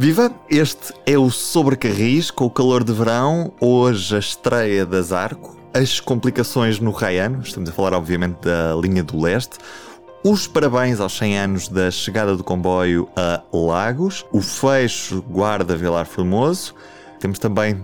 Viva! Este é o Sobrecarris com o calor de verão. Hoje a estreia das Arco, as complicações no Raiano, estamos a falar obviamente da linha do leste. Os parabéns aos 100 anos da chegada do comboio a Lagos, o fecho Guarda Vilar Formoso. Temos também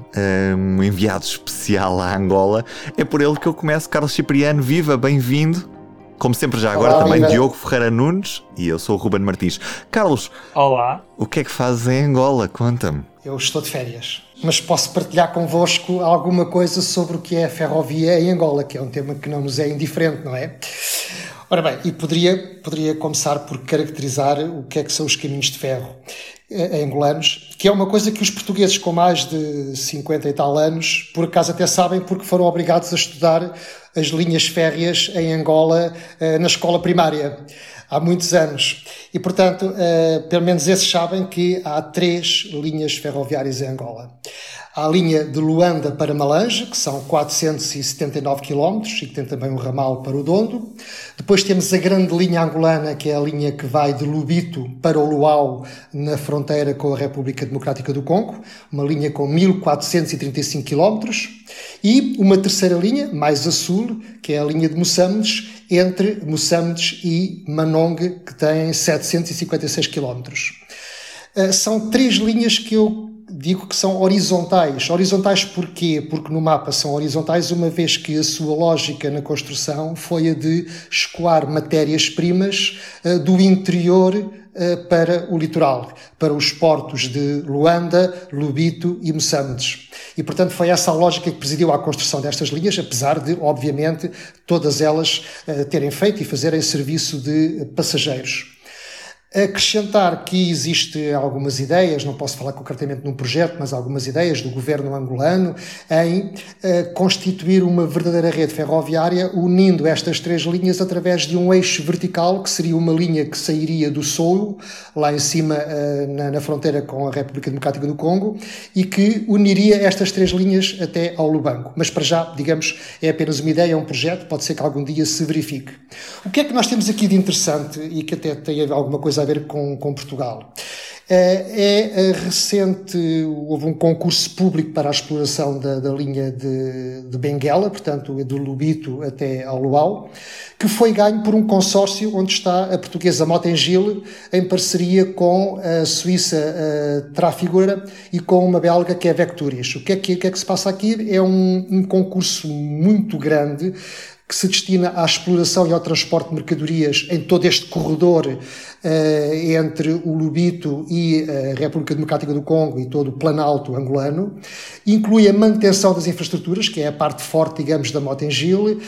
um enviado especial à Angola. É por ele que eu começo. Carlos Cipriano, viva, bem-vindo. Como sempre, já agora Olá, também. Diogo Ferreira Nunes e eu sou o Ruben Martins. Carlos, Olá. o que é que fazes em Angola? Conta-me. Eu estou de férias, mas posso partilhar convosco alguma coisa sobre o que é a ferrovia em Angola, que é um tema que não nos é indiferente, não é? Ora bem, e poderia, poderia começar por caracterizar o que é que são os caminhos de ferro eh, angolanos, que é uma coisa que os portugueses com mais de 50 e tal anos, por acaso até sabem, porque foram obrigados a estudar as linhas férreas em Angola eh, na escola primária há muitos anos. E, portanto, eh, pelo menos esses sabem que há três linhas ferroviárias em Angola. A linha de Luanda para Malange, que são 479 km e que tem também um ramal para o Dondo. Depois temos a grande linha angolana, que é a linha que vai de Lubito para o Luau, na fronteira com a República Democrática do Congo, uma linha com 1435 km. E uma terceira linha, mais a sul, que é a linha de Moçambiques, entre Moçambiques e Manong, que tem 756 km. Uh, são três linhas que eu digo que são horizontais. Horizontais porquê? Porque no mapa são horizontais, uma vez que a sua lógica na construção foi a de escoar matérias-primas uh, do interior uh, para o litoral, para os portos de Luanda, Lubito e Moçambiques. E, portanto, foi essa a lógica que presidiu à construção destas linhas, apesar de, obviamente, todas elas uh, terem feito e fazerem serviço de passageiros. Acrescentar que existe algumas ideias, não posso falar concretamente num projeto, mas algumas ideias do governo angolano em uh, constituir uma verdadeira rede ferroviária unindo estas três linhas através de um eixo vertical, que seria uma linha que sairia do Sul, lá em cima uh, na, na, fronteira com a República Democrática do Congo, e que uniria estas três linhas até ao Lubango. Mas para já, digamos, é apenas uma ideia, é um projeto, pode ser que algum dia se verifique. O que é que nós temos aqui de interessante e que até tem alguma coisa a ver com, com Portugal. É, é recente, houve um concurso público para a exploração da, da linha de, de, Benguela, portanto, do Lubito até ao Luau, que foi ganho por um consórcio onde está a portuguesa Motengil, em parceria com a Suíça a Trafigura e com uma belga que é Vecturis. O que é que, que, é que se passa aqui? É um, um concurso muito grande que se destina à exploração e ao transporte de mercadorias em todo este corredor uh, entre o Lubito e a República Democrática do Congo e todo o Planalto angolano. Inclui a manutenção das infraestruturas, que é a parte forte, digamos, da Motengil,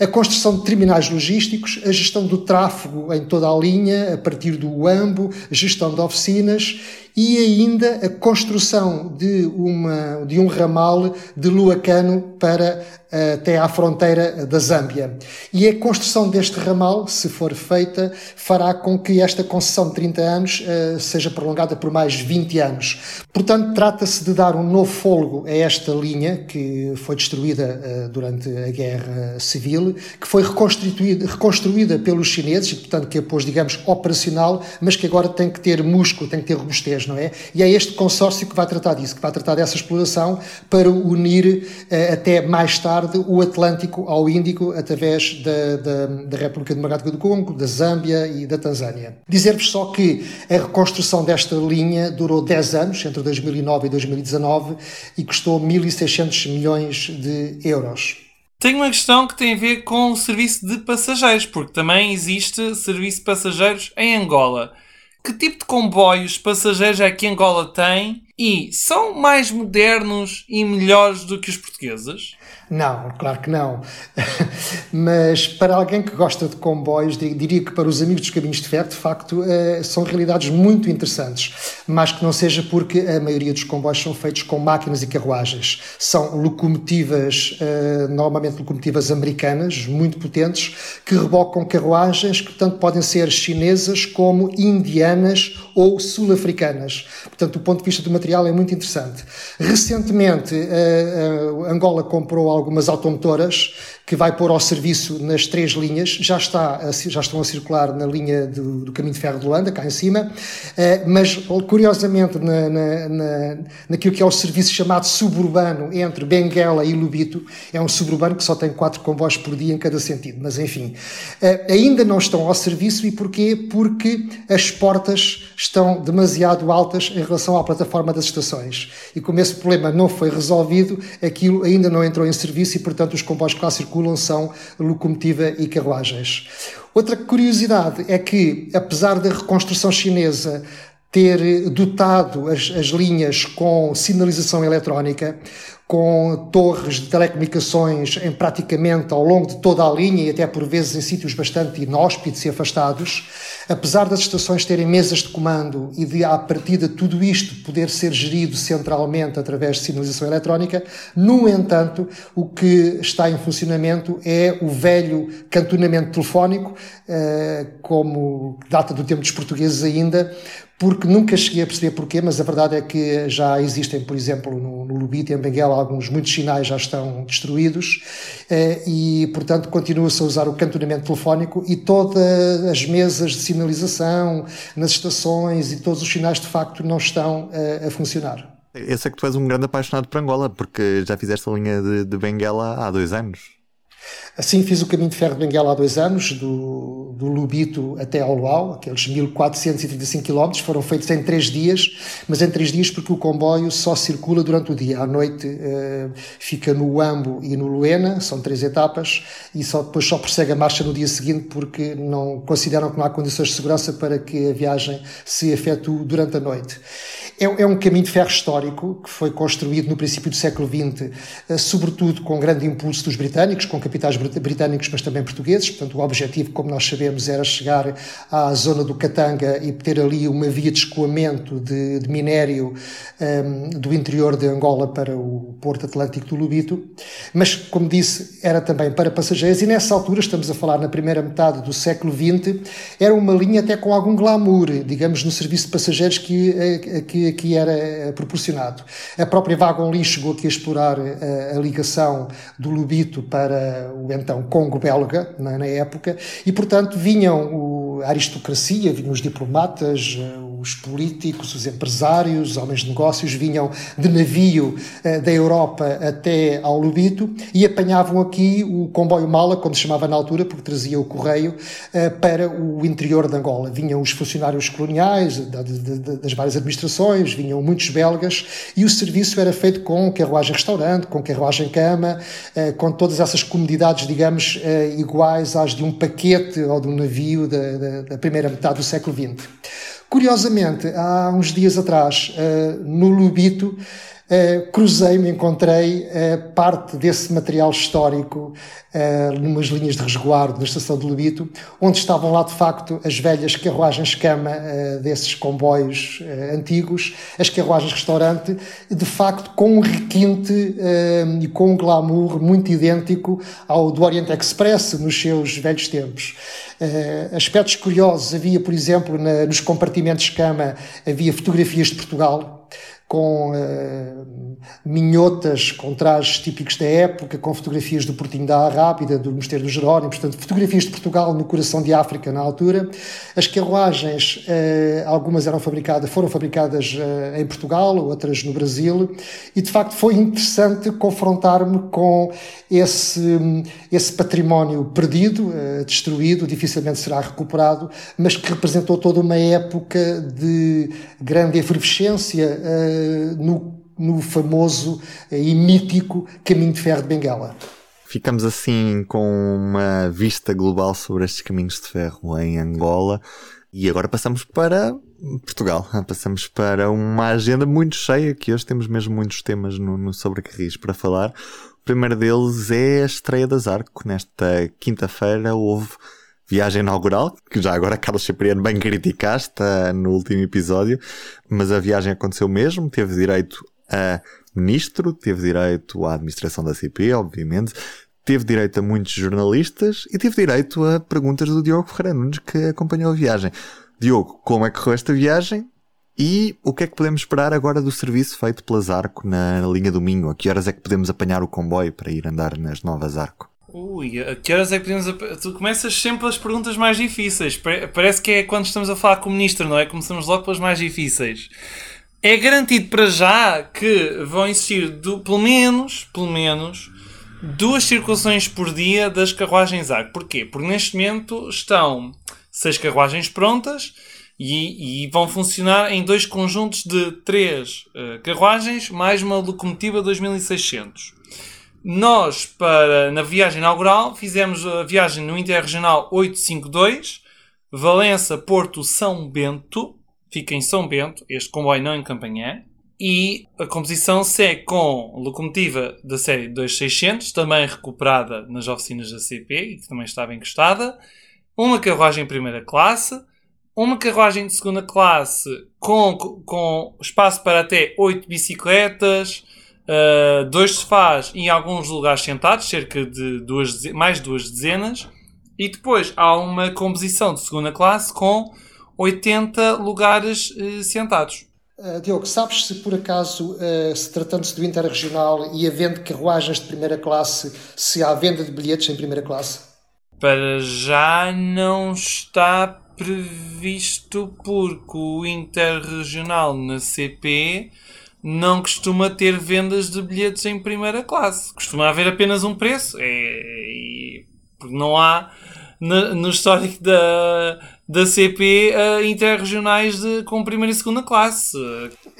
a construção de terminais logísticos, a gestão do tráfego em toda a linha, a partir do UAMBO, a gestão de oficinas e ainda a construção de, uma, de um ramal de Luacano para até à fronteira da Zâmbia. E a construção deste ramal, se for feita, fará com que esta concessão de 30 anos uh, seja prolongada por mais 20 anos. Portanto, trata-se de dar um novo fôlego a esta linha que foi destruída uh, durante a Guerra Civil, que foi reconstruída, reconstruída pelos chineses, e portanto que a pôs, digamos, operacional, mas que agora tem que ter músculo, tem que ter robustez, não é? E é este consórcio que vai tratar disso, que vai tratar dessa exploração para unir uh, até mais tarde o Atlântico ao Índico através da, da, da República Democrática do Congo, da Zâmbia e da Tanzânia. Dizer-vos só que a reconstrução desta linha durou 10 anos, entre 2009 e 2019, e custou 1.600 milhões de euros. Tenho uma questão que tem a ver com o serviço de passageiros, porque também existe serviço de passageiros em Angola. Que tipo de comboios passageiros é que Angola tem e são mais modernos e melhores do que os portugueses? Não, claro que não. Mas para alguém que gosta de comboios, diria que para os amigos dos caminhos de ferro, de facto, eh, são realidades muito interessantes. Mas que não seja porque a maioria dos comboios são feitos com máquinas e carruagens. São locomotivas, eh, normalmente locomotivas americanas, muito potentes, que rebocam carruagens que, portanto, podem ser chinesas como indianas ou sul-africanas. Portanto, do ponto de vista do material, é muito interessante. Recentemente, eh, Angola comprou algumas automotoras que vai pôr ao serviço nas três linhas, já, está, já estão a circular na linha do, do caminho de ferro de Luanda, cá em cima, eh, mas curiosamente na, na, na, naquilo que é o serviço chamado suburbano entre Benguela e Lubito, é um suburbano que só tem quatro comboios por dia em cada sentido, mas enfim, eh, ainda não estão ao serviço. E porquê? Porque as portas estão demasiado altas em relação à plataforma das estações. E como esse problema não foi resolvido, aquilo ainda não entrou em serviço e portanto os comboios que lá circulam são locomotiva e carruagens. Outra curiosidade é que, apesar da reconstrução chinesa ter dotado as, as linhas com sinalização eletrónica, com torres de telecomunicações em praticamente ao longo de toda a linha e até por vezes em sítios bastante inóspitos e afastados, apesar das estações terem mesas de comando e de, à partida, tudo isto poder ser gerido centralmente através de sinalização eletrónica, no entanto, o que está em funcionamento é o velho cantonamento telefónico, eh, como data do tempo dos portugueses ainda, porque nunca cheguei a perceber porquê, mas a verdade é que já existem, por exemplo, no, no e em Benguela, alguns, muitos sinais já estão destruídos eh, e, portanto, continua-se a usar o cantonamento telefónico e todas as mesas de sinalização nas estações e todos os sinais, de facto, não estão eh, a funcionar. Eu sei que tu és um grande apaixonado por Angola, porque já fizeste a linha de, de Benguela há dois anos. Assim fiz o caminho de ferro de Benguela há dois anos, do, do Lubito até ao Luau, aqueles 1435 km, foram feitos em três dias, mas em três dias porque o comboio só circula durante o dia. À noite uh, fica no Uambo e no Luena, são três etapas, e só, depois só prossegue a marcha no dia seguinte porque não consideram que não há condições de segurança para que a viagem se efetue durante a noite. É, é um caminho de ferro histórico que foi construído no princípio do século XX, uh, sobretudo com grande impulso dos britânicos, com capitais britânicos, mas também portugueses. Portanto, o objetivo, como nós sabemos, era chegar à zona do Katanga e ter ali uma via de escoamento de, de minério um, do interior de Angola para o Porto Atlântico do Lubito. Mas, como disse, era também para passageiros e nessa altura, estamos a falar na primeira metade do século XX, era uma linha até com algum glamour, digamos, no serviço de passageiros que, eh, que aqui era eh, proporcionado. A própria Vagon Lee chegou aqui a explorar a, eh, a ligação do Lubito para o então Congo belga, na, na época, e portanto vinham o, a aristocracia, vinham os diplomatas, eh, os políticos, os empresários, os homens de negócios, vinham de navio uh, da Europa até ao Lubito e apanhavam aqui o comboio mala, como se chamava na altura, porque trazia o correio, uh, para o interior de Angola. Vinham os funcionários coloniais das várias administrações, vinham muitos belgas e o serviço era feito com carruagem-restaurante, com carruagem-cama, uh, com todas essas comodidades, digamos, iguais às de um paquete ou de um navio da, da, da primeira metade do século XX. Curiosamente, há uns dias atrás, eh, no Lubito, Uh, cruzei-me, encontrei uh, parte desse material histórico uh, numas linhas de resguardo na estação de Lubito, onde estavam lá de facto as velhas carruagens cama desses comboios antigos, as carruagens restaurante, de facto com um requinte e com um glamour muito idêntico ao do Orient Express nos seus velhos tempos. aspectos curiosos, havia, por exemplo, na, nos compartimentos cama, havia fotografias de Portugal, com uh, minhotas, com trajes típicos da época, com fotografias do Portinho da Rápida, do Mosteiro do Jerónimo, portanto, fotografias de Portugal no coração de África na altura. As carruagens, uh, algumas eram fabricadas, foram fabricadas uh, em Portugal, outras no Brasil, e de facto foi interessante confrontar-me com esse, esse património perdido, destruído, dificilmente será recuperado, mas que representou toda uma época de grande efervescência no, no famoso e mítico Caminho de Ferro de Bengala. Ficamos assim com uma vista global sobre estes caminhos de ferro em Angola e agora passamos para Portugal. Passamos para uma agenda muito cheia, que hoje temos mesmo muitos temas no, no Sobre Carris para falar. O primeiro deles é a estreia das Arco. Nesta quinta-feira houve viagem inaugural, que já agora Carlos Cipriano bem criticaste uh, no último episódio, mas a viagem aconteceu mesmo, teve direito a ministro, teve direito à administração da CP, obviamente, teve direito a muitos jornalistas e teve direito a perguntas do Diogo Ferreira Nunes, que acompanhou a viagem. Diogo, como é que correu esta viagem? E o que é que podemos esperar agora do serviço feito pelas Arco na linha do Minho? A que horas é que podemos apanhar o comboio para ir andar nas novas Arco? Ui, a que horas é que podemos. Tu começas sempre as perguntas mais difíceis. Parece que é quando estamos a falar com o ministro, não é? Começamos logo pelas mais difíceis. É garantido para já que vão existir do, pelo menos, pelo menos, duas circulações por dia das carruagens ARC. Porquê? Porque neste momento estão seis carruagens prontas e, e vão funcionar em dois conjuntos de três uh, carruagens mais uma locomotiva 2600. Nós, para, na viagem inaugural, fizemos a viagem no Interregional 852, Valença, Porto, São Bento. Fica em São Bento, este comboio não em Campanhã. E a composição segue com locomotiva da série 2600, também recuperada nas oficinas da CP e que também estava encostada. Uma carruagem primeira classe, uma carruagem de segunda classe com, com espaço para até 8 bicicletas, uh, dois sofás e alguns lugares sentados, cerca de duas, mais duas dezenas. E depois há uma composição de segunda classe com 80 lugares uh, sentados. Uh, Diogo, sabes se por acaso, uh, se tratando-se do interregional e havendo carruagens de primeira classe, se há venda de bilhetes em primeira classe? Para já não está previsto porque o interregional na CP não costuma ter vendas de bilhetes em primeira classe. Costuma haver apenas um preço. É, porque não há no, no histórico da, da CP uh, interregionais de, com primeira e segunda classe.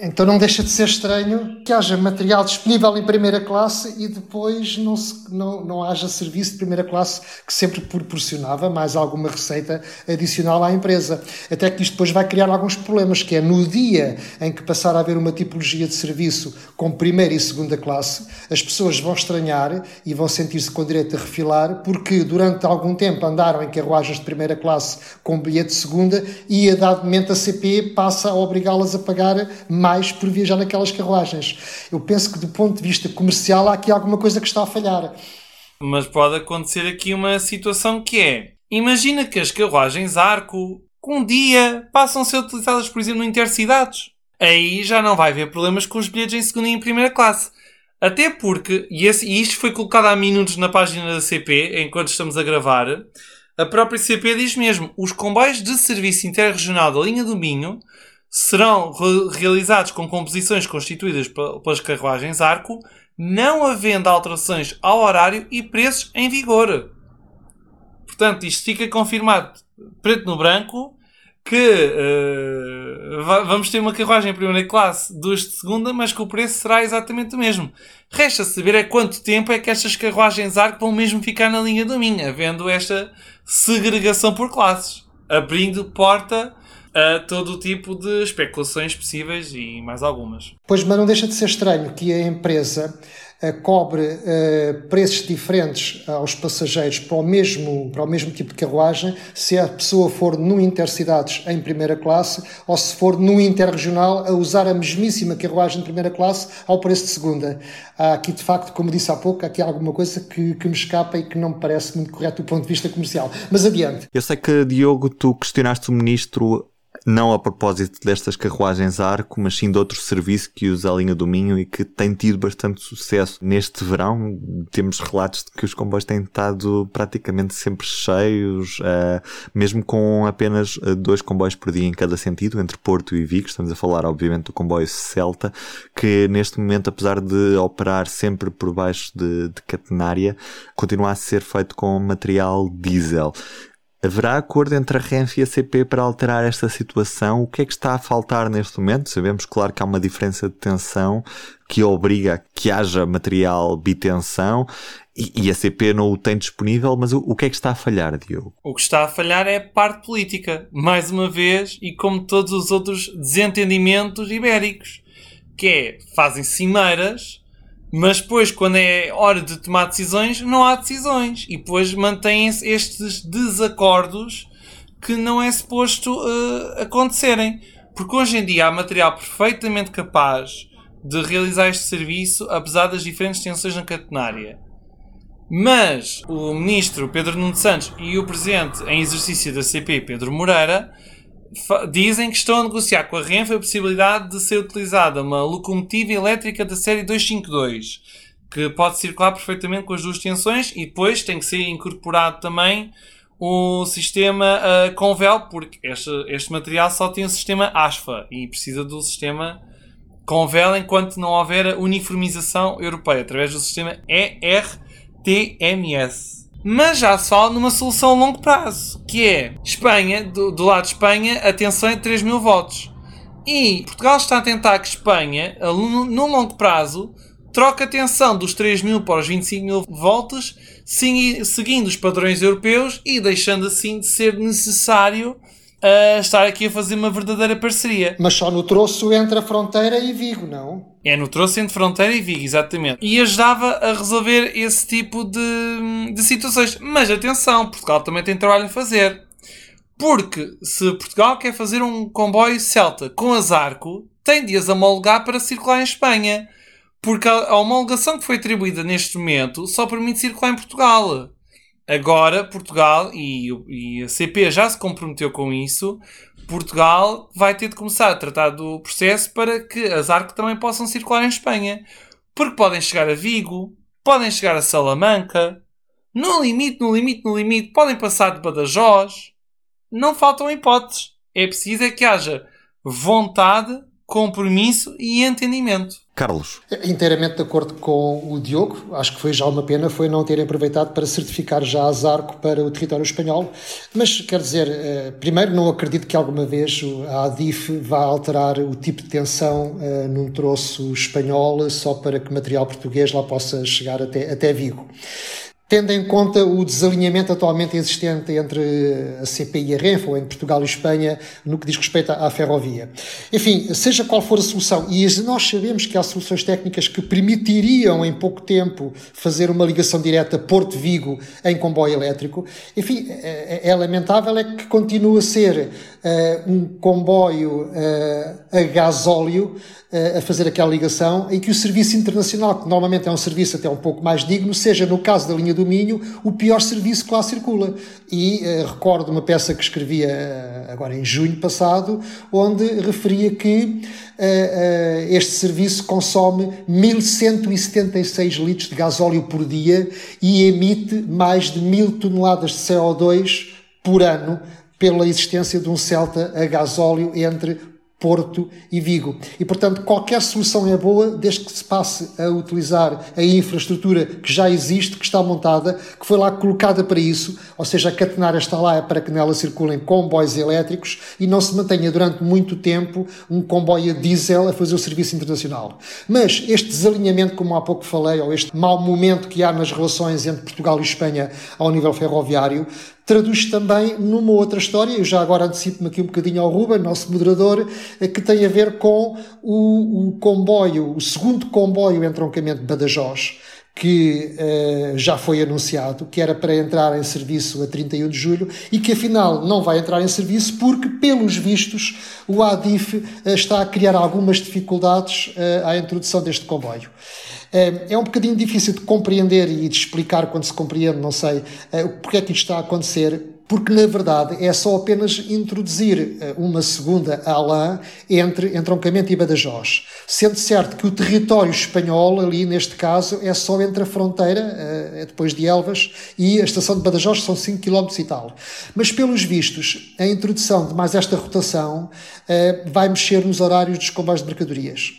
Então não deixa de ser estranho que haja material disponível em primeira classe e depois não, se, não, não haja serviço de primeira classe que sempre proporcionava mais alguma receita adicional à empresa. Até que isto depois vai criar alguns problemas, que é no dia em que passar a haver uma tipologia de serviço com primeira e segunda classe, as pessoas vão estranhar e vão sentir-se com direito a refilar porque durante algum tempo andaram em carruagens de primeira classe com bilhete de segunda e a dado momento a CP passa a obrigá-las a pagar mais por viajar naquelas carruagens. Eu penso que do ponto de vista comercial há aqui alguma coisa que está a falhar. Mas pode acontecer aqui uma situação que é, imagina que as carruagens arco um dia passam a ser utilizadas, por exemplo, no intercidades. Aí já não vai haver problemas com os bilhetes em segunda e em primeira classe. Até porque, e isto foi colocado há minutos na página da CP, enquanto estamos a gravar, a própria CP diz mesmo: os comboios de serviço interregional da linha do Minho serão re realizados com composições constituídas pelas carruagens Arco, não havendo alterações ao horário e preços em vigor. Portanto, isto fica confirmado preto no branco que uh, vamos ter uma carruagem em primeira classe, duas de segunda, mas que o preço será exatamente o mesmo. Resta saber é quanto tempo é que estas carruagens arco vão mesmo ficar na linha do Minho, havendo esta segregação por classes, abrindo porta a todo tipo de especulações possíveis e mais algumas. Pois, mas não deixa de ser estranho que a empresa cobre uh, preços diferentes aos passageiros para o, mesmo, para o mesmo tipo de carruagem, se a pessoa for no Intercidades em primeira classe ou se for no Interregional a usar a mesmíssima carruagem de primeira classe ao preço de segunda. Há aqui, de facto, como disse há pouco, aqui há alguma coisa que, que me escapa e que não me parece muito correto do ponto de vista comercial. Mas adiante. Eu sei que, Diogo, tu questionaste o ministro não a propósito destas carruagens arco, mas sim de outro serviço que usa a linha do Minho e que tem tido bastante sucesso neste verão. Temos relatos de que os comboios têm estado praticamente sempre cheios, uh, mesmo com apenas uh, dois comboios por dia em cada sentido, entre Porto e Vigo. Estamos a falar, obviamente, do comboio Celta, que neste momento, apesar de operar sempre por baixo de, de catenária, continua a ser feito com material diesel. Haverá acordo entre a Renfe e a CP para alterar esta situação? O que é que está a faltar neste momento? Sabemos, claro, que há uma diferença de tensão que obriga que haja material bitensão e, e a CP não o tem disponível, mas o, o, que é que está a falhar, Diogo? O que está a falhar é a parte política, mais uma vez, e como todos os outros desentendimentos ibéricos, que é, fazem cimeiras mas depois, quando é hora de tomar decisões, não há decisões. E depois mantêm-se estes desacordos que não é suposto uh, acontecerem. Porque hoje em dia há material perfeitamente capaz de realizar este serviço, apesar das diferentes tensões na catenária. Mas o ministro Pedro Nuno Santos e o presidente em exercício da CP, Pedro Moreira, dizem que estão a negociar com a Renfe a possibilidade de ser utilizada uma locomotiva elétrica da série 252, que pode circular perfeitamente com as duas tensões e depois tem que ser incorporado também o sistema uh, Convel, porque este, este material só tem o sistema ASFA e precisa do sistema Convel enquanto não houver uniformização europeia, através do sistema ERTMS. Mas já fala numa solução a longo prazo, que é Espanha, do, do lado de Espanha, a tensão é de 3 mil volts. E Portugal está a tentar que Espanha, no, longo prazo, troca a tensão dos 3 mil para os 25 mil volts, seguindo os padrões europeus e deixando assim de ser necessário uh, estar aqui a fazer uma verdadeira parceria. Mas só no troço entre a fronteira e Vigo, não? É no troço entre fronteira e Vigo, exatamente. E ajudava a resolver esse tipo de, de situações. Mas atenção, Portugal também tem trabalho a fazer. Porque se Portugal quer fazer um comboio Celta com azarco, tem de as homologar para circular em Espanha. Porque a, homologação que foi atribuída neste momento só permite circular em Portugal. Agora, Portugal, e, e, a CP já se comprometeu com isso, Portugal vai ter de começar a tratar do processo para que as ARC também possam circular em Espanha. Porque podem chegar a Vigo, podem chegar a Salamanca, no limite, no limite, no limite, podem passar de Badajoz. Não faltam hipóteses. É preciso é que haja vontade, compromisso e entendimento. Carlos. Inteiramente de acordo com o Diogo, acho que foi já uma pena foi não terem aproveitado para certificar já a Zarco para o território espanhol, mas quer dizer, eh, primeiro não acredito que alguma vez a ADIF vá alterar o tipo de tensão uh, num troço espanhol só para que material português lá possa chegar até, até Vigo tendo em conta o desalinhamento atualmente existente entre a CP e a Renfe, ou entre Portugal e Espanha, no que diz respeito à ferrovia. Enfim, seja qual for a solução, e nós sabemos que há soluções técnicas que permitiriam em pouco tempo fazer uma ligação direta Porto-Vigo em comboio elétrico, enfim, é, é, é lamentável é que continua a ser uh, um comboio uh, a gasóleo uh, a fazer aquela ligação e que o serviço internacional, que normalmente é um serviço até um pouco mais digno, seja no caso da linha do Minho o pior serviço que lá circula. E recordo uma peça que escrevia agora em junho passado, onde referia que este serviço consome 1176 litros de gasóleo por dia e emite mais de mil toneladas de CO2 por ano pela existência de um Celta a gasóleo entre Porto e Vigo. E, portanto, qualquer solução é boa desde que se passe a utilizar a infraestrutura que já existe, que está montada, que foi lá colocada para isso, ou seja, a catenária está lá para que nela circulem comboios elétricos e não se mantenha durante muito tempo um comboio a diesel a fazer o serviço internacional. Mas este desalinhamento, como há pouco falei, ou este mau momento que há nas relações entre Portugal e Espanha ao nível ferroviário, traduz também numa outra história, eu já agora antecipo-me aqui um bocadinho ao Ruben, nosso moderador, eh, que tem a ver com o, o comboio, o segundo comboio entroncamento de Badajoz, que uh, já foi anunciado, que era para entrar em serviço a 31 de julho e que afinal não vai entrar em serviço porque, pelos vistos, o ADIF uh, está a criar algumas dificuldades uh, à introdução deste comboio. É um bocadinho difícil de compreender e de explicar quando se compreende, não sei, porque é que isto está a acontecer, porque na verdade é só apenas introduzir uma segunda ALAN entre entroncamento e Badajoz. Sendo certo que o território espanhol, ali neste caso, é só entre a fronteira, é depois de Elvas, e a estação de Badajoz são 5 km e tal. Mas pelos vistos, a introdução de mais esta rotação vai mexer nos horários dos comboios de mercadorias.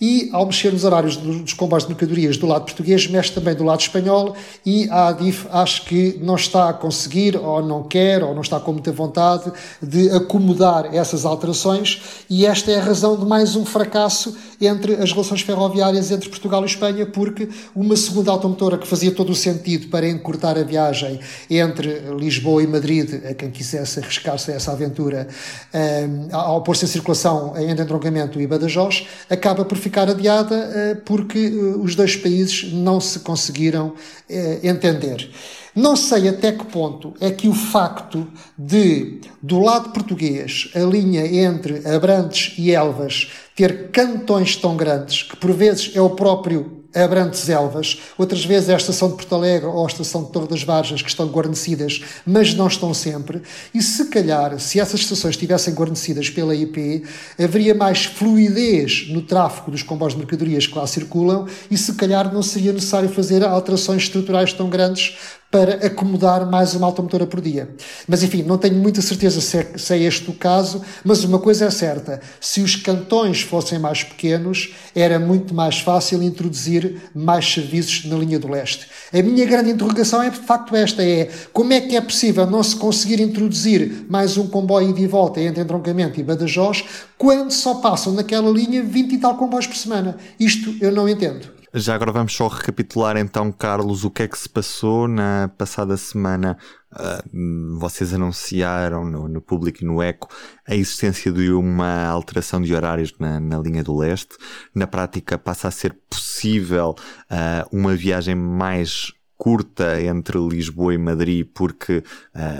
E, ao mexer nos horários dos comboios de mercadorias do lado português, mexe também do lado espanhol. E a ADIF acho que não está a conseguir, ou não quer, ou não está com muita vontade de acomodar essas alterações. E esta é a razão de mais um fracasso entre as relações ferroviárias entre Portugal e Espanha, porque uma segunda automotora que fazia todo o sentido para encurtar a viagem entre Lisboa e Madrid, a quem quisesse arriscar-se a essa aventura, um, ao pôr-se em circulação entre Entroncamento e Badajoz, acaba por ficar adiada eh, porque eh, os dois países não se conseguiram eh, entender. Não sei até que ponto é que o facto de, do lado português, a linha entre Abrantes e Elvas ter cantões tão grandes, que por vezes é o próprio Abrantes Elvas, outras vezes é a estação de Porto Alegre ou a estação de Torre das Varjas que estão guarnecidas, mas não estão sempre. E se calhar, se essas estações estivessem guarnecidas pela IP, haveria mais fluidez no tráfego dos comboios de mercadorias que lá circulam e se calhar não seria necessário fazer alterações estruturais tão grandes para acomodar mais uma automotora por dia. Mas enfim, não tenho muita certeza se é, se é, este o caso, mas uma coisa é certa: se os cantões fossem mais pequenos, era muito mais fácil introduzir mais serviços na linha do leste. A minha grande interrogação é de facto esta: é como é que é possível não se conseguir introduzir mais um comboio de volta entre entroncamento e Badajoz quando só passam naquela linha 20 e tal comboios por semana? Isto eu não entendo. Já agora vamos só recapitular então, Carlos, o que é que se passou na passada semana. Uh, vocês anunciaram no, no público e no Eco a existência de uma alteração de horários na, na linha do leste. Na prática, passa a ser possível uh, uma viagem mais curta entre Lisboa e Madrid porque uh,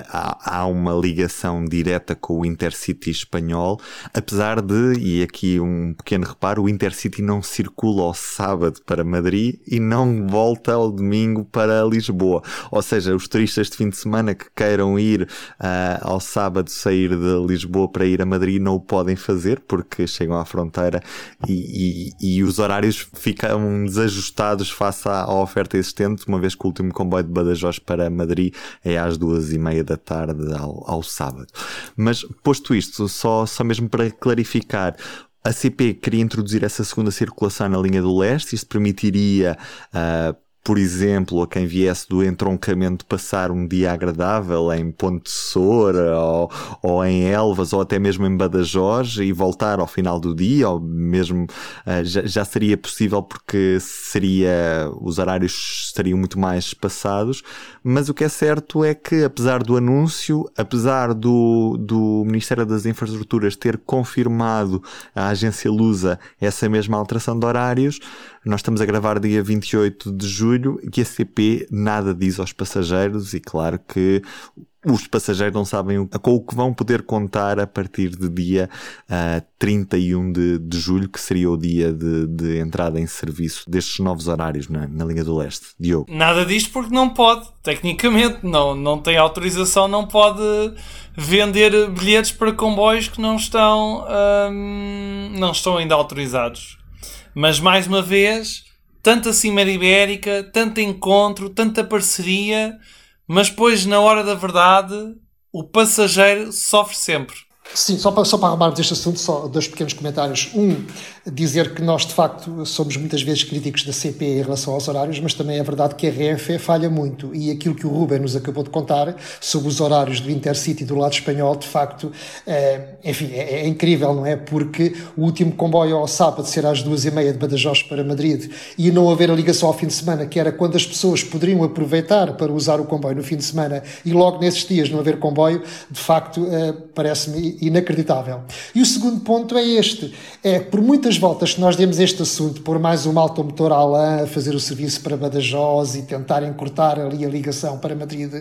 há, há, uma ligação direta com o Intercity espanhol, apesar de, e aqui um pequeno reparo, o Intercity não circula ao sábado para Madrid e não volta ao domingo para Lisboa. Ou seja, os turistas de fim de semana que queiram ir uh, ao sábado sair de Lisboa para ir a Madrid não o podem fazer porque chegam à fronteira e, e, e os horários ficam desajustados face à, à oferta existente, uma vez que o último comboio de Badajoz para Madrid é às duas e meia da tarde ao, ao sábado. Mas posto isto, só, só mesmo para clarificar, a CP queria introduzir essa segunda circulação na linha do leste, isto permitiria uh, por exemplo, a quem viesse do entroncamento passar um dia agradável em Ponte Soura ou, ou em Elvas ou até mesmo em Badajoz e voltar ao final do dia, ou mesmo uh, já, já, seria possível porque seria os horários estariam muito mais espaçados, mas o que é certo é que apesar do anúncio, apesar do, do Ministério das Infraestruturas ter confirmado à agência Lusa essa mesma alteração de horários, nós estamos a gravar dia 28 de julho e a CP nada diz aos passageiros e claro que os passageiros não sabem com o que vão poder contar a partir de dia uh, 31 de, de julho, que seria o dia de, de entrada em serviço destes novos horários na, na, linha do leste. Diogo. Nada disto porque não pode, tecnicamente, não, não tem autorização, não pode vender bilhetes para comboios que não estão, hum, não estão ainda autorizados. Mas mais uma vez, tanta Cimeira Ibérica, tanto encontro, tanta parceria, mas depois, na hora da verdade, o passageiro sofre sempre. Sim, só para, só para arrumarmos este assunto, só dois pequenos comentários. Um, dizer que nós, de facto, somos muitas vezes críticos da CP em relação aos horários, mas também é verdade que a RF falha muito. E aquilo que o Ruben nos acabou de contar sobre os horários do Intercity do lado espanhol, de facto, é, enfim, é, é, incrível, não é? Porque o último comboio ao sábado ser às duas e meia de Badajoz para Madrid e não haver a ligação ao fim de semana, que era quando as pessoas poderiam aproveitar para usar o comboio no fim de semana e logo nesses dias não haver comboio, de facto, é, parece-me inacreditável. E o segundo ponto é este: é por muitas voltas que nós demos este assunto, por mais uma automotora Alain a fazer o serviço para Badajoz e tentar encurtar ali a ligação para Madrid,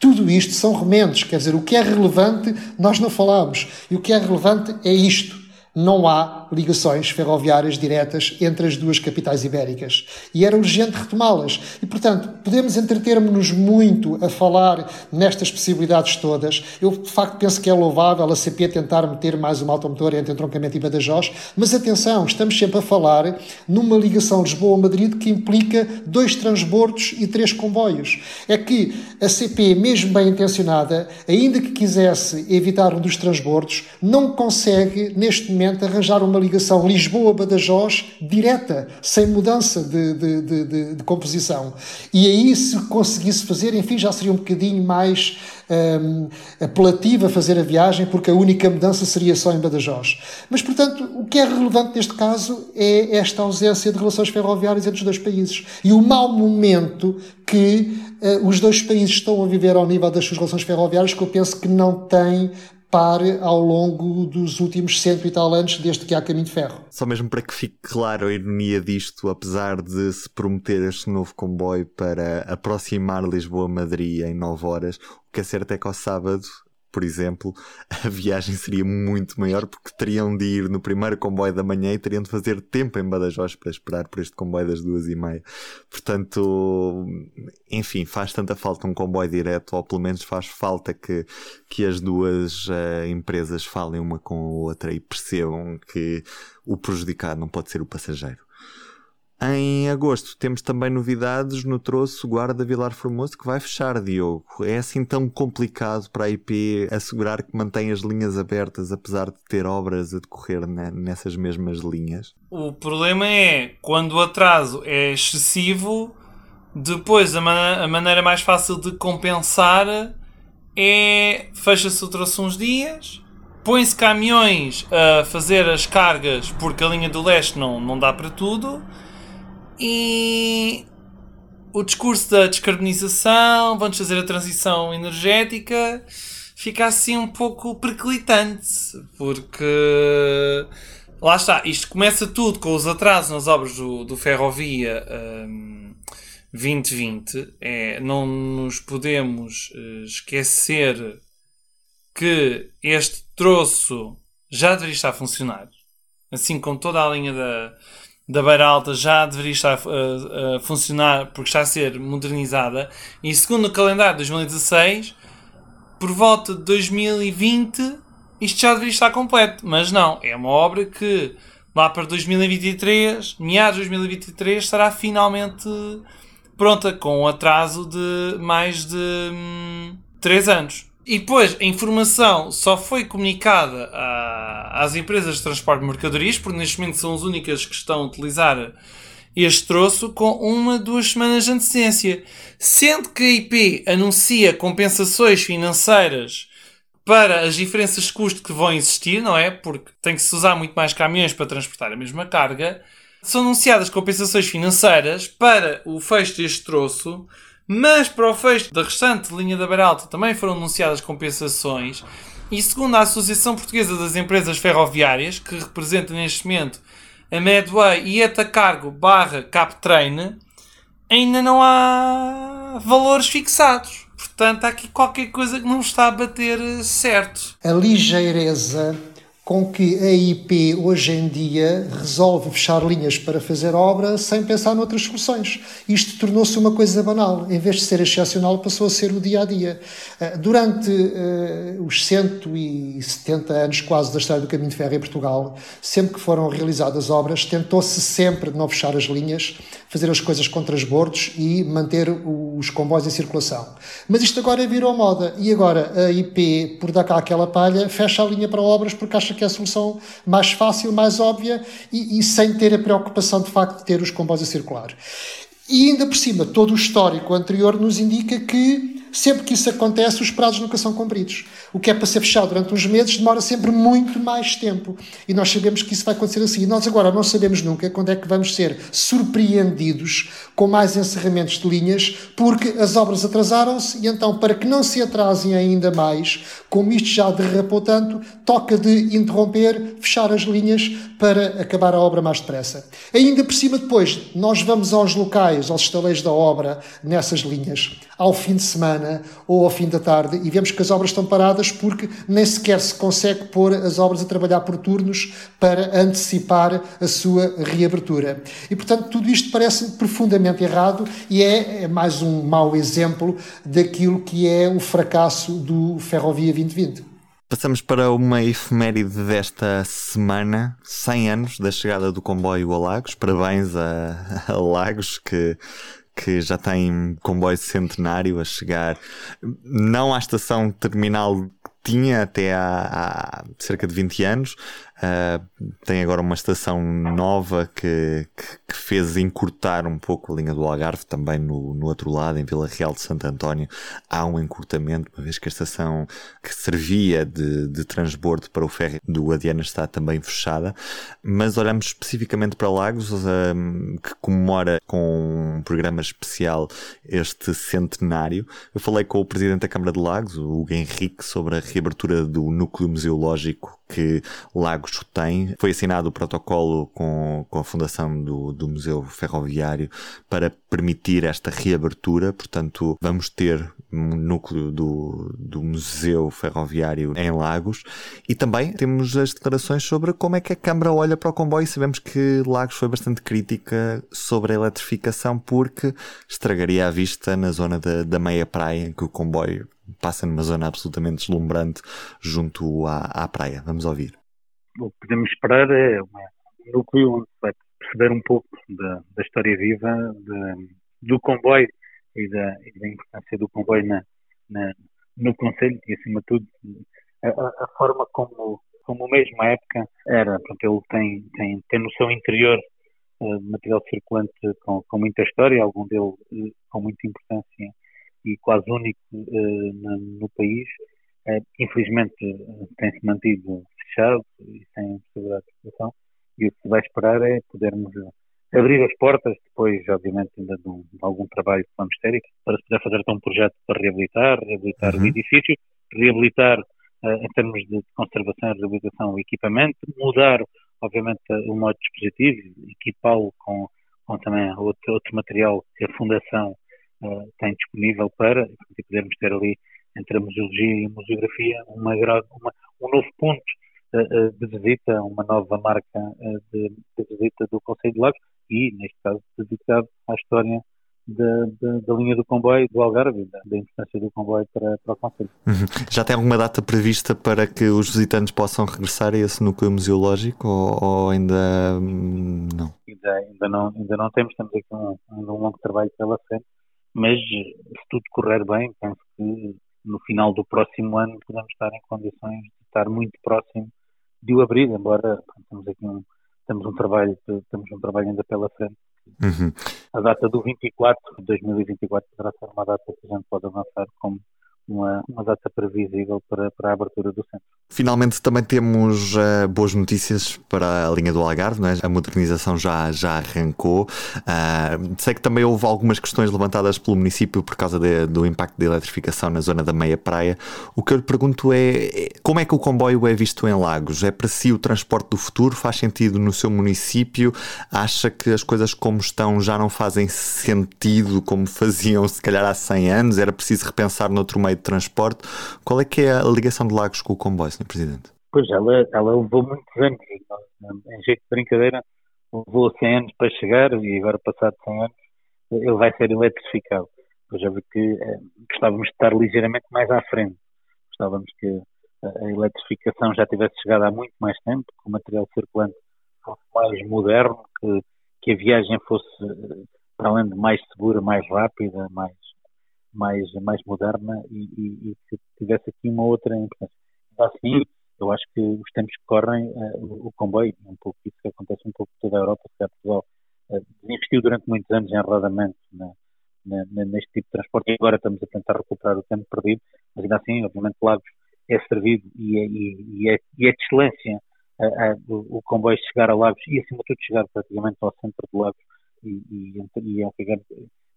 tudo isto são remendos. Quer dizer, o que é relevante nós não falamos. E o que é relevante é isto não há ligações ferroviárias diretas entre as duas capitais ibéricas. E era urgente retomá-las. E, portanto, podemos entreter-nos muito a falar nestas possibilidades todas. Eu, de facto, penso que é louvável a CP tentar meter mais uma automotora entre entroncamento e Badajoz, mas atenção, estamos sempre a falar numa ligação Lisboa-Madrid que implica dois transbordos e três comboios. É que a CP, mesmo bem intencionada, ainda que quisesse evitar um dos transbordos, não consegue, neste momento, arranjar uma ligação Lisboa-Badajoz direta, sem mudança de, de, de, de, composição. E aí, se conseguisse fazer, enfim, já seria um bocadinho mais um, apelativa fazer a viagem, porque a única mudança seria só em Badajoz. Mas, portanto, o que é relevante neste caso é esta ausência de relações ferroviárias entre os dois países e o mau momento que uh, os dois países estão a viver ao nível das suas relações ferroviárias, que eu penso que não têm pare ao longo dos últimos cento e tal anos, desde que há caminho de ferro. Só mesmo para que fique claro a ironia disto, apesar de se prometer este novo comboio para aproximar Lisboa-Madrid em 9 horas, o que é certo é que ao sábado por exemplo, a viagem seria muito maior porque teriam de ir no primeiro comboio da manhã e teriam de fazer tempo em Badajoz para esperar por este comboio das duas e meia. Portanto, enfim, faz tanta falta um comboio direto, ou pelo menos faz falta que, que as duas uh, empresas falem uma com a outra e percebam que o prejudicado não pode ser o passageiro. Em agosto temos também novidades no troço Guarda Vilar Formoso que vai fechar, Diogo. É assim tão complicado para a IP assegurar que mantém as linhas abertas apesar de ter obras a decorrer nessas mesmas linhas? O problema é quando o atraso é excessivo, depois a, man a maneira mais fácil de compensar é fecha-se o troço uns dias, põe-se caminhões a fazer as cargas porque a linha do leste não, não dá para tudo e o discurso da descarbonização, vamos fazer a transição energética, fica assim um pouco perclitante, porque lá está, isto começa tudo com os atrasos nas obras do, do Ferrovia um, 2020. É, não nos podemos uh, esquecer que este troço já deveria estar a funcionar, assim como toda a linha da da Beira Alta já deveria estar a, a, funcionar porque está a ser modernizada e segundo o calendário de 2016 por volta de 2020 isto já deveria estar completo, mas não, é uma obra que lá para 2023, meados de 2023 estará finalmente pronta com um atraso de mais de hum, 3 anos. E depois a informação só foi comunicada a, às empresas de transporte de mercadorias, porque neste momento são as únicas que estão a utilizar este troço com uma, duas semanas de antecedência. Sendo que a IP anuncia compensações financeiras para as diferenças de custo que vão existir, não é? Porque tem que se usar muito mais caminhões para transportar a mesma carga. São anunciadas compensações financeiras para o fecho deste troço mas para o fecho da restante linha da Beralta também foram anunciadas compensações. E segundo a Associação Portuguesa das Empresas Ferroviárias, que representa neste momento a Medway e a Tacargo barra Captrain, ainda não há valores fixados. Portanto, há aqui qualquer coisa que não está a bater certo. A ligeireza com que a IP hoje em dia resolve fechar linhas para fazer obra sem pensar noutras soluções. Isto tornou-se uma coisa banal. Em vez de ser excepcional, passou a ser o dia a dia. Eh, durante uh, os 170 anos quase da história do caminho de ferro em Portugal, sempre que foram realizadas obras, tentou-se sempre não fechar as linhas, fazer as coisas com transbordos e manter os comboios em circulação. Mas isto agora virou moda e agora a IP, por dar cá aquela palha, fecha a linha para obras porque acha que que é a solução mais fácil, mais óbvia e, e sem ter a preocupação de facto de ter os comboios a circular. E ainda por cima, todo o histórico anterior nos indica que sempre que isso acontece, os prazos nunca são cumpridos. O que é para ser fechado durante uns meses demora sempre muito mais tempo. E nós sabemos que isso vai acontecer assim. E nós agora não sabemos nunca quando é que vamos ser surpreendidos com mais encerramentos de linhas, porque as obras atrasaram-se e então, para que não se atrasem ainda mais, como isto já derrapou tanto, toca de interromper, fechar as linhas para acabar a obra mais depressa. Ainda por cima, depois, nós vamos aos locais, aos estaleiros da obra, nessas linhas, ao fim de semana ou ao fim da tarde, e vemos que as obras estão paradas porque nem sequer se consegue pôr as obras a trabalhar por turnos para antecipar a sua reabertura. E, portanto, tudo isto parece profundamente errado e é, é mais um mau exemplo daquilo que é o fracasso do Ferrovia 2020. Passamos para uma efeméride desta semana, 100 anos da chegada do comboio a Lagos. Parabéns a, a Lagos que que já tem comboio centenário a chegar, não à estação terminal tinha até há, há, cerca de 20 anos, Uh, tem agora uma estação nova que, que, que, fez encurtar um pouco a linha do Algarve, também no, no outro lado, em Vila Real de Santo António, há um encurtamento, uma vez que a estação que servia de, de transbordo para o ferry do Adiana está também fechada. Mas olhamos especificamente para Lagos, que comemora com um programa especial este centenário. Eu falei com o presidente da Câmara de Lagos, o Henrique, sobre a reabertura do núcleo museológico que Lagos tem. Foi assinado o protocolo com, com a fundação do, do Museu Ferroviário para permitir esta reabertura. Portanto, vamos ter um núcleo do, do Museu Ferroviário em Lagos e também temos as declarações sobre como é que a Câmara olha para o comboio. Sabemos que Lagos foi bastante crítica sobre a eletrificação porque estragaria a vista na zona da, da meia praia em que o comboio passa numa zona absolutamente deslumbrante junto à, à praia. Vamos ouvir. O que podemos esperar é um núcleo onde vai perceber um pouco da, da história viva de, do comboio e da, e da, importância do comboio na, na, no Conselho e, acima de tudo, a, a, forma como, como mesmo à época era. Portanto, ele tem, tem, tem no seu interior uh, material circulante com, com muita história, algum dele uh, com muita importância e quase único uh, no, país. infelizmente, tem-se mantido fechado e sem possibilidade de exploração. E o que se vai esperar é podermos abrir as portas, depois, obviamente, ainda de, um, de algum trabalho que vamos ter, para se poder fazer um projeto para reabilitar, reabilitar uhum. o edifício, reabilitar uh, em termos de conservação e reabilitação o equipamento, mudar, obviamente, o modo dispositivo, equipá-lo com, com também outro, outro, material que a Fundação uh, tem disponível para, e podermos ter ali, entre a museologia e a museografia, uma, uma, um novo ponto uh, de visita, uma nova marca de, de visita do Conselho de Lagos, e, neste caso, dedicado à história da, da, da, linha do comboio do Algarve, da, da importância do comboio para, para o Conselho. Uhum. Já tem alguma data prevista para que os visitantes possam regressar a esse núcleo museológico ou, ou ainda hum, não? Ainda, ainda não? ainda não temos, temos aqui um, um longo trabalho pela frente, mas se tudo correr bem, penso que no final do próximo ano podemos estar em condições de estar muito próximo de o abrir, embora temos aqui um temos um trabalho, temos um trabalho ainda pela frente. Uhum. A data do 24 de 2024 poderá ser uma data que a gente pode avançar como uma, uma data previsível para, para a abertura do centro. Finalmente também temos uh, boas notícias para a linha do Algarve, não é? a modernização já, já arrancou. Uh, sei que também houve algumas questões levantadas pelo município por causa de, do impacto da eletrificação na zona da meia praia. O que eu lhe pergunto é como é que o comboio é visto em Lagos? É para si o transporte do futuro? Faz sentido no seu município? Acha que as coisas como estão já não fazem sentido como faziam se calhar há 100 anos? Era preciso repensar noutro meio de transporte? Qual é que é a ligação de Lagos com o comboio? Sr. Presidente? Pois, ela, ela levou muitos anos, em jeito de brincadeira, levou 100 anos para chegar e agora, passado 100 anos, ele vai ser eletrificado. Pois já vi que eh, gostávamos de estar ligeiramente mais à frente. Gostávamos que a eletrificação já tivesse chegado há muito mais tempo, que o material circulante fosse mais moderno, que, que a viagem fosse, eh, para além de mais segura, mais rápida, mais, mais, mais moderna e, e, e que tivesse aqui uma outra importância. Assim, eu acho que os tempos que correm, uh, o comboio, um pouco isso que acontece um pouco em toda a Europa, se Portugal uh, investiu durante muitos anos erradamente na, na, neste tipo de transporte e agora estamos a tentar recuperar o tempo perdido, mas ainda assim, obviamente, Lagos é servido e é, e, é, e é de excelência uh, o, o, comboio chegar a Lagos e, acima de tudo, chegar praticamente ao centro de Lagos e, e, e é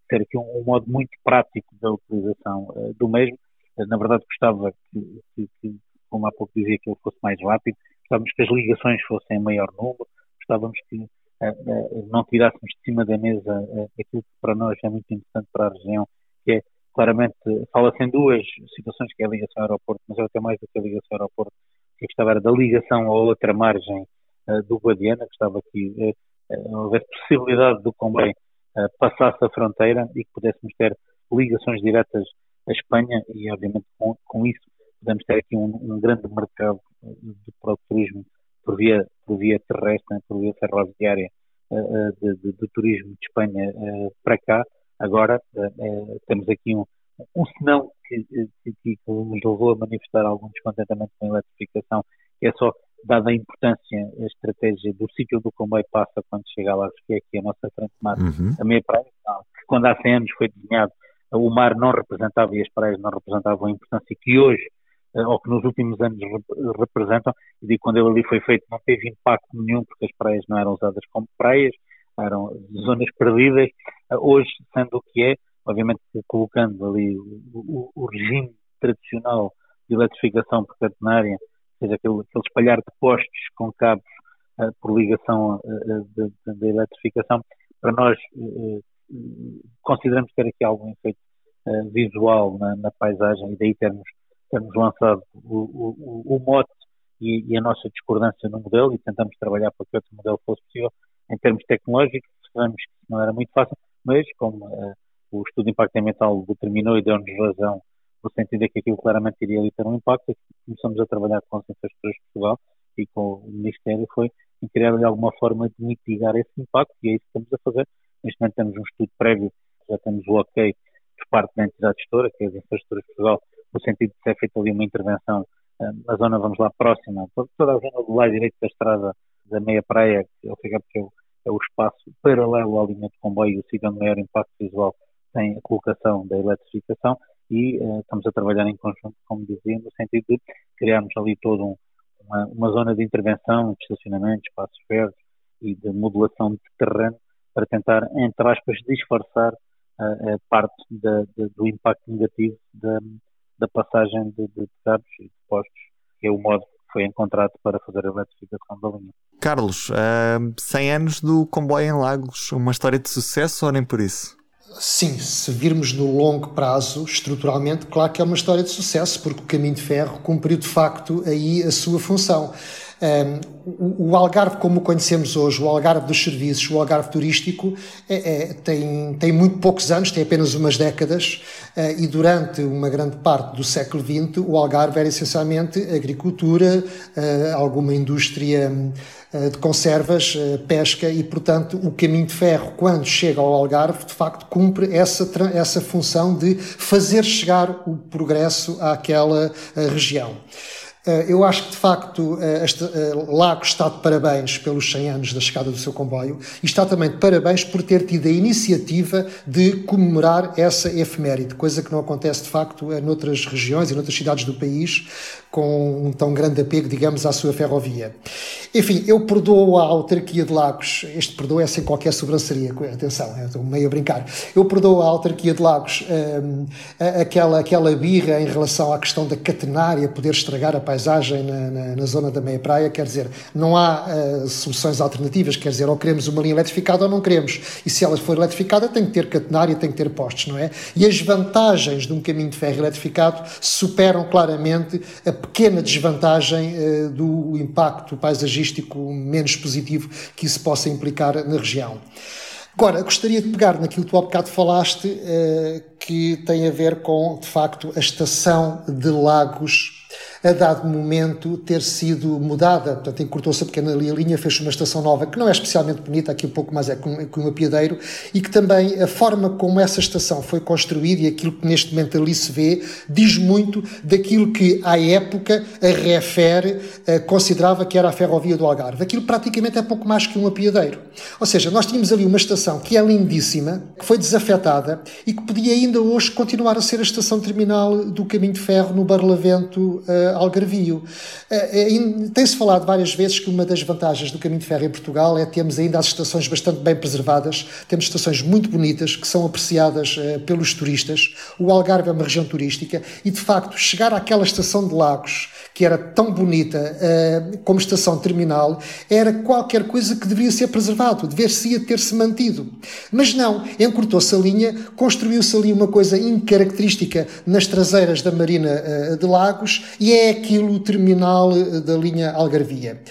ter aqui um, um, modo muito prático da utilização do mesmo. na verdade, gostava que, que, que como há pouco dizia, que ele fosse mais rápido, gostávamos que as ligações fossem em maior número, gostávamos que uh, uh, não tirássemos de cima da mesa uh, aquilo que para nós é muito importante para a região, que é claramente, fala-se em duas situações, que é a ligação ao aeroporto, mas é até mais do que a ligação ao aeroporto, que gostava era da ligação a outra margem do Guadiana, que estava aqui, houvesse possibilidade do comboio passasse a fronteira e que pudéssemos ter ligações diretas à Espanha e, obviamente, com, com isso podemos ter aqui um, um grande mercado de, para o turismo por via, por via terrestre, por via ferroviária de, de, de, turismo de Espanha para cá. Agora temos aqui um, um senão que, que, que, nos levou a manifestar algum descontentamento com a eletrificação, que é só dada a importância, a estratégia do sítio do comboio passa quando chega lá, que é aqui a nossa frente mar, uhum. a meia praia, que quando há 100 anos foi desenhado, o mar não representava e as praias não representavam a importância que hoje eh, ou que nos últimos anos representam, e digo, quando ele ali foi feito não teve impacto nenhum porque as praias não eram usadas como praias, eram zonas perdidas, eh, hoje sendo o que é, obviamente colocando ali o, o regime tradicional de eletrificação por catenária, seja, aquele, aquele espalhar de postes com cabos por ligação da eletrificação, para nós consideramos ter aqui algum efeito visual na, na, paisagem e daí termos, termos lançado o, o, o mote e, e, a nossa discordância no modelo e tentamos trabalhar para que outro modelo fosse possível em termos tecnológicos, sabemos que não era muito fácil, mas como uh, o estudo de impacto ambiental determinou e deu-nos razão no sentido de que aquilo claramente iria ali ter um impacto, é começamos a trabalhar com as infraestruturas de Portugal e com o Ministério foi em criar de alguma forma de mitigar esse impacto e é isso que estamos a fazer. Neste momento temos um estudo prévio, já temos o ok por parte da entidade gestora, que é as infraestruturas de Portugal, no sentido de ser feita ali uma intervenção uh, na zona, vamos lá, próxima, toda a zona do lado direito da estrada da meia praia, que fica porque é o espaço paralelo à linha de comboio o sítio onde maior impacto visual tem a colocação da eletrificação e uh, estamos a trabalhar em conjunto, como dizia, no sentido de criarmos ali toda um, uma, uma, zona de intervenção, de estacionamento, espaços verdes e de modulação de terreno para tentar, entre aspas, disfarçar uh, parte da, de, do impacto negativo da, da passagem de, de cabos e de postos, que é o modo que foi encontrado para fazer a eletrificação da linha. Carlos, uh, 100 anos do comboio em Lagos, uma história de sucesso ou nem por isso? Sim, se virmos no longo prazo, estruturalmente, claro que é uma história de sucesso, porque o caminho de ferro cumpriu de facto aí a sua função. Um, o Algarve, como o conhecemos hoje, o Algarve dos serviços, o Algarve turístico, é, é, tem, tem muito poucos anos, tem apenas umas décadas, uh, e durante uma grande parte do século XX, o Algarve era essencialmente agricultura, uh, alguma indústria de conservas, pesca, e portanto o caminho de ferro, quando chega ao Algarve, de facto cumpre essa, essa função de fazer chegar o progresso àquela região. Eh, eu acho que, de facto, eh, este eh, Lago está de parabéns pelos 100 anos da chegada do seu comboio e está também de parabéns por ter tido a iniciativa de comemorar essa efeméride, coisa que não acontece, de facto, noutras regiões e noutras cidades do país, com um tão grande apego, digamos, à sua ferrovia. Enfim, eu perdoo a autarquia de Lagos, este perdoo é sem qualquer sobranceria, atenção, estou meio a brincar. Eu perdoo a autarquia de Lagos um, aquela, aquela birra em relação à questão da catenária poder estragar a paisagem na, na, na zona da meia praia, quer dizer, não há uh, soluções alternativas, quer dizer, ou queremos uma linha eletrificada ou não queremos. E se ela for eletrificada, tem que ter catenária, tem que ter postos, não é? E as vantagens de um caminho de ferro eletrificado superam claramente a pequena desvantagem uh, do impacto paisagístico menos positivo que isso possa implicar na região. Agora, gostaria de pegar naquilo que tu há bocado falaste, uh, que tem a ver com, de facto, a estação de Lagos a dado momento ter sido mudada, portanto encurtou-se a pequena linha, fez uma estação nova que não é especialmente bonita, aqui um pouco mais é como, um apiadeiro, e que também a forma como essa estação foi construída e aquilo que neste momento ali se vê, diz muito daquilo que à época a Refer eh, considerava que era a ferrovia do Algarve. Aquilo praticamente é pouco mais que um apiadeiro. Ou seja, nós tínhamos ali uma estação que é lindíssima, que foi desafetada e que podia ainda hoje continuar a ser a estação terminal do caminho de ferro no Barlavento uh, Algarvio. Eh, eh, tem-se falado várias vezes que uma das vantagens do caminho de ferro em Portugal é termos ainda as estações bastante bem preservadas, temos estações muito bonitas que são apreciadas eh, pelos turistas. O Algarve é uma região turística e, de facto, chegar àquela estação de Lagos, que era tão bonita como estação terminal, era qualquer coisa que deveria ser preservado, deveria ter-se mantido. Mas não, encurtou-se a linha, construiu-se ali uma coisa incaracterística nas traseiras da Marina de Lagos e é aquilo o terminal eh, da linha Algarvia.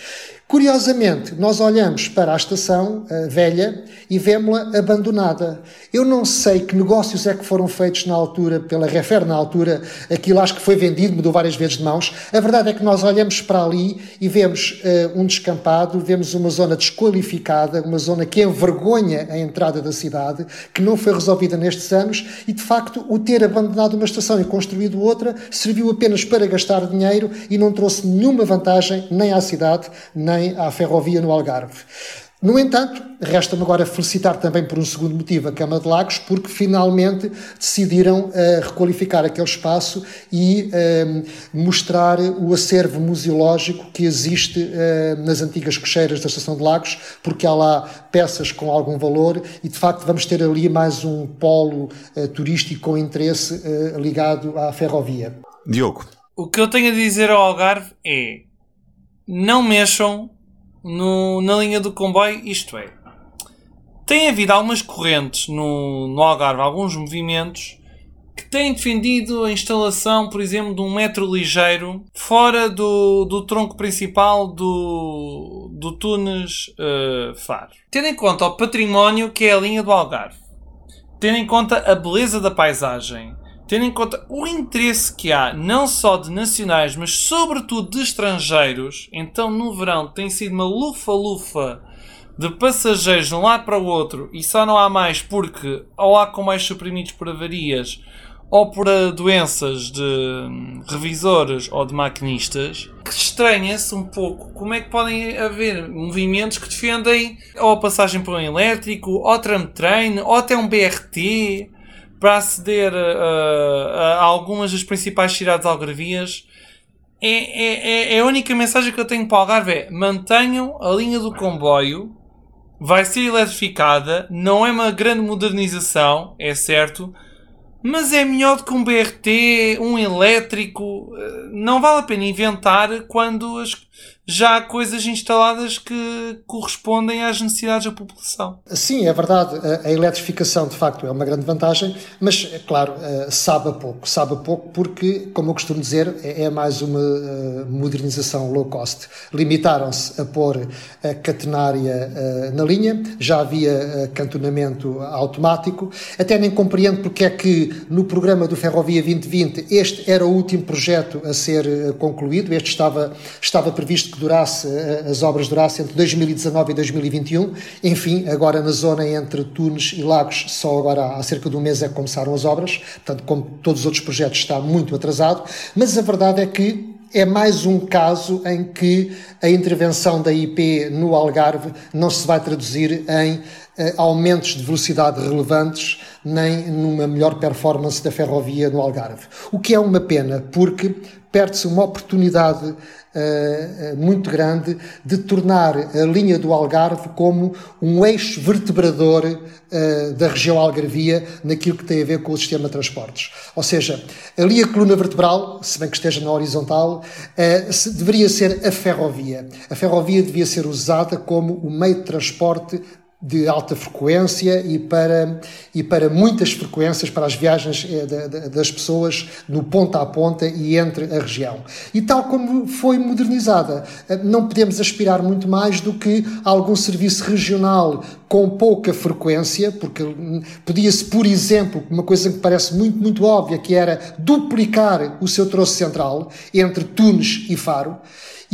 Curiosamente, nós olhamos para a estação a velha e vemos-la abandonada. Eu não sei que negócios é que foram feitos na altura, pela Refer na altura, aquilo acho que foi vendido, mudou várias vezes de mãos. A verdade é que nós olhamos para ali e vemos uh, um descampado, vemos uma zona desqualificada, uma zona que envergonha a entrada da cidade, que não foi resolvida nestes anos e, de facto, o ter abandonado uma estação e construído outra serviu apenas para gastar dinheiro e não trouxe nenhuma vantagem nem à cidade, nem nem à ferrovia no Algarve. No entanto, resta-me agora felicitar também por um segundo motivo a Câmara de Lagos, porque finalmente decidiram uh, requalificar aquele espaço e uh, mostrar o acervo museológico que existe uh, nas antigas cocheiras da Estação de Lagos, porque há lá peças com algum valor e de facto vamos ter ali mais um polo turístico com interesse ligado à ferrovia. Diogo. O que eu tenho a dizer ao Algarve é não mexam no, na linha do comboio, isto é, tem havido algumas correntes no, no Algarve, alguns movimentos que têm defendido a instalação, por exemplo, de um metro ligeiro fora do, do tronco principal do, do Tunes uh, Faro. Tendo em conta o património que é a linha do Algarve, tendo em conta a beleza da paisagem, tendo em conta o interesse que há não só de nacionais, mas sobretudo de estrangeiros, então no verão tem sido uma lufa-lufa de passageiros de um lado para o outro e só não há mais porque ou há com mais suprimidos por avarias ou por doenças de hum, revisores ou de maquinistas, que estranha-se um pouco como é que podem haver movimentos que defendem ou a passagem por um elétrico, ou tram-train, ou até um BRT, para aceder a, a, algumas das principais cidades algarvias. É, é, é, é, a única mensagem que eu tenho para o Algarve é mantenham a linha do comboio, vai ser eletrificada, não é uma grande modernização, é certo, mas é melhor do que um BRT, um elétrico. Eh, não vale a pena inventar quando as, já há coisas instaladas que correspondem às necessidades da população. Sim, é verdade. A eletrificação, de facto, é uma grande vantagem, mas, é claro, eh, sabe a pouco. Sabe a pouco porque, como eu costumo dizer, é, é mais uma eh, modernização low cost. Limitaram-se a pôr a catenária eh, na linha, já havia cantonamento automático. Até nem compreendo porque é que no programa do Ferrovia 2020 este era o último projeto a ser concluído, este estava, estava previsto que durasse, eh, as obras durassem entre 2019 e 2021. Enfim, agora na zona entre Tunes e Lagos, só agora há cerca de um mês é que começaram as obras, portanto, como todos os outros projetos, está muito atrasado, mas a verdade é que é mais um caso em que a intervenção da IP no Algarve não se vai traduzir em eh, aumentos de velocidade relevantes nem numa melhor performance da ferrovia no Algarve. O que é uma pena, porque perde-se uma oportunidade uh, muito grande de tornar a linha do Algarve como um eixo vertebrador uh, da região algarvia naquilo que tem a ver com o sistema de transportes. Ou seja, ali a coluna vertebral, se bem que esteja na horizontal, uh, se, deveria ser a ferrovia. A ferrovia devia ser usada como o meio de transporte de alta frequência e para, e para muitas frequências, para as viagens eh, das pessoas no ponta a ponta e entre a região. E tal como foi modernizada, eh, não podemos aspirar muito mais do que algum serviço regional com pouca frequência, porque hum, podia-se, por exemplo, uma coisa que parece muito, muito óbvia, que era duplicar o seu troço central entre Tunes e Faro,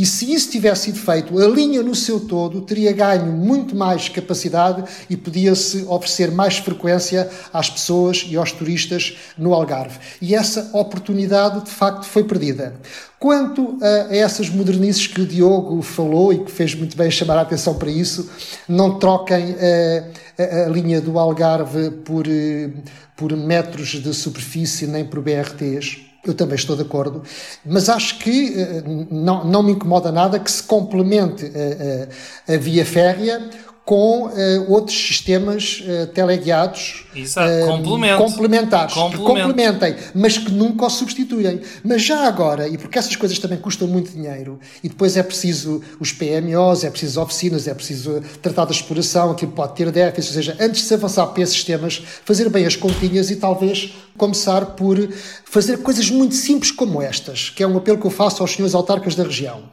e se isso tivesse sido feito, a linha no seu todo teria ganho muito mais capacidade e podia-se oferecer mais frequência às pessoas e aos turistas no Algarve. E essa oportunidade, de facto, foi perdida. Quanto a essas modernices que o Diogo falou e que fez muito bem chamar a atenção para isso, não troquem eh, a, a linha do Algarve por, eh, por metros de superfície nem por BRTs eu também estou de acordo, mas acho que eh, não, não me incomoda nada que se complemente a, eh, a, eh, a via férrea com uh, outros sistemas uh, teleguiados uh, complementares, que complementem, mas que nunca o substituem. Mas já agora, e porque essas coisas também custam muito dinheiro, e depois é preciso os PMOs, é preciso oficinas, é preciso tratar da exploração, aquilo pode ter déficit, ou seja, antes de se avançar para esses sistemas, fazer bem as continhas e talvez começar por fazer coisas muito simples como estas, que é um apelo que eu faço aos senhores autarcas da região.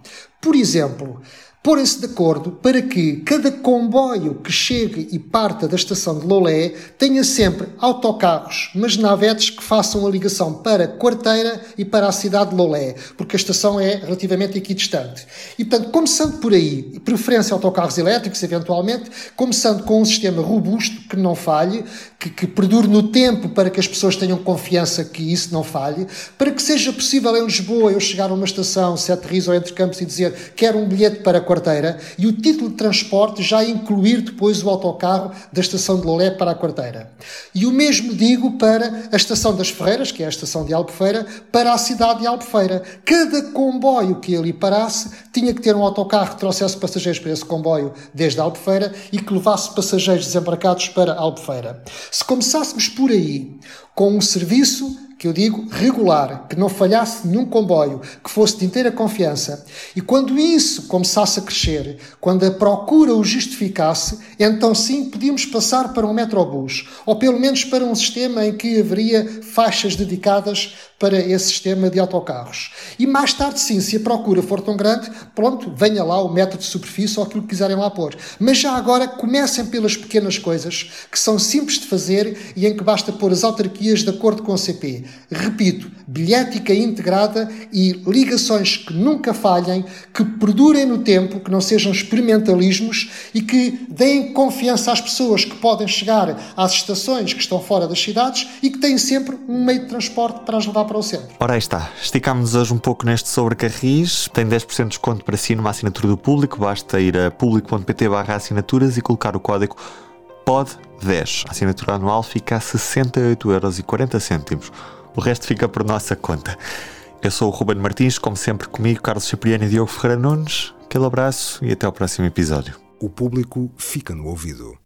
Por exemplo, porem-se de acordo para que cada comboio que chegue e parta da estação de Lolé tenha sempre autocarros, mas navetes que façam a ligação para Quarteira e para a cidade de Lolé, porque a estação é relativamente equidistante. E, portanto, começando por aí, preferência autocarros elétricos, eventualmente, começando com um sistema robusto, que não falhe, que, que perdure no tempo para que as pessoas tenham confiança que isso não falhe, para que seja possível em Lisboa eu chegar a uma estação, se aterrizo ou entre campos e dizer quero um bilhete para quarteira e o título de transporte já incluir depois o autocarro da estação de Lolé para a quarteira. E o mesmo digo para a estação das Ferreiras, que é a estação de Albufeira, para a cidade de Albufeira. Cada comboio que ali parasse tinha que ter um autocarro que trouxesse passageiros para esse comboio desde Albufeira e que levasse passageiros desembarcados para Albufeira. Se começássemos por aí, com um serviço que eu digo regular, que não falhasse nenhum comboio, que fosse de inteira confiança. E quando isso começasse a crescer, quando a procura o justificasse, então sim podíamos passar para um metrobus, ou pelo menos para um sistema em que haveria faixas dedicadas para esse sistema de autocarros. E mais tarde, sim, se a procura for tão grande, pronto, venha lá o metro de superfície ou aquilo que quiserem lá pôr. Mas já agora comecem pelas pequenas coisas que são simples de fazer e em que basta pôr as autarquias de acordo com o CP. Repito, bilhética integrada e ligações que nunca falhem, que perdurem no tempo, que não sejam experimentalismos e que deem confiança às pessoas que podem chegar às estações que estão fora das cidades e que têm sempre um meio de transporte para as levar para o centro. Ora aí está, esticámos hoje um pouco neste sobre Carris, tem 10% de desconto para si numa assinatura do público, basta ir a público.pt barra assinaturas e colocar o código POD10. A assinatura anual fica a 68,40€. O resto fica por nossa conta. Eu sou o Ruben Martins, como sempre comigo, Carlos Cipriano e Diogo Ferreira Nunes. Aquele abraço e até ao próximo episódio. O público fica no ouvido.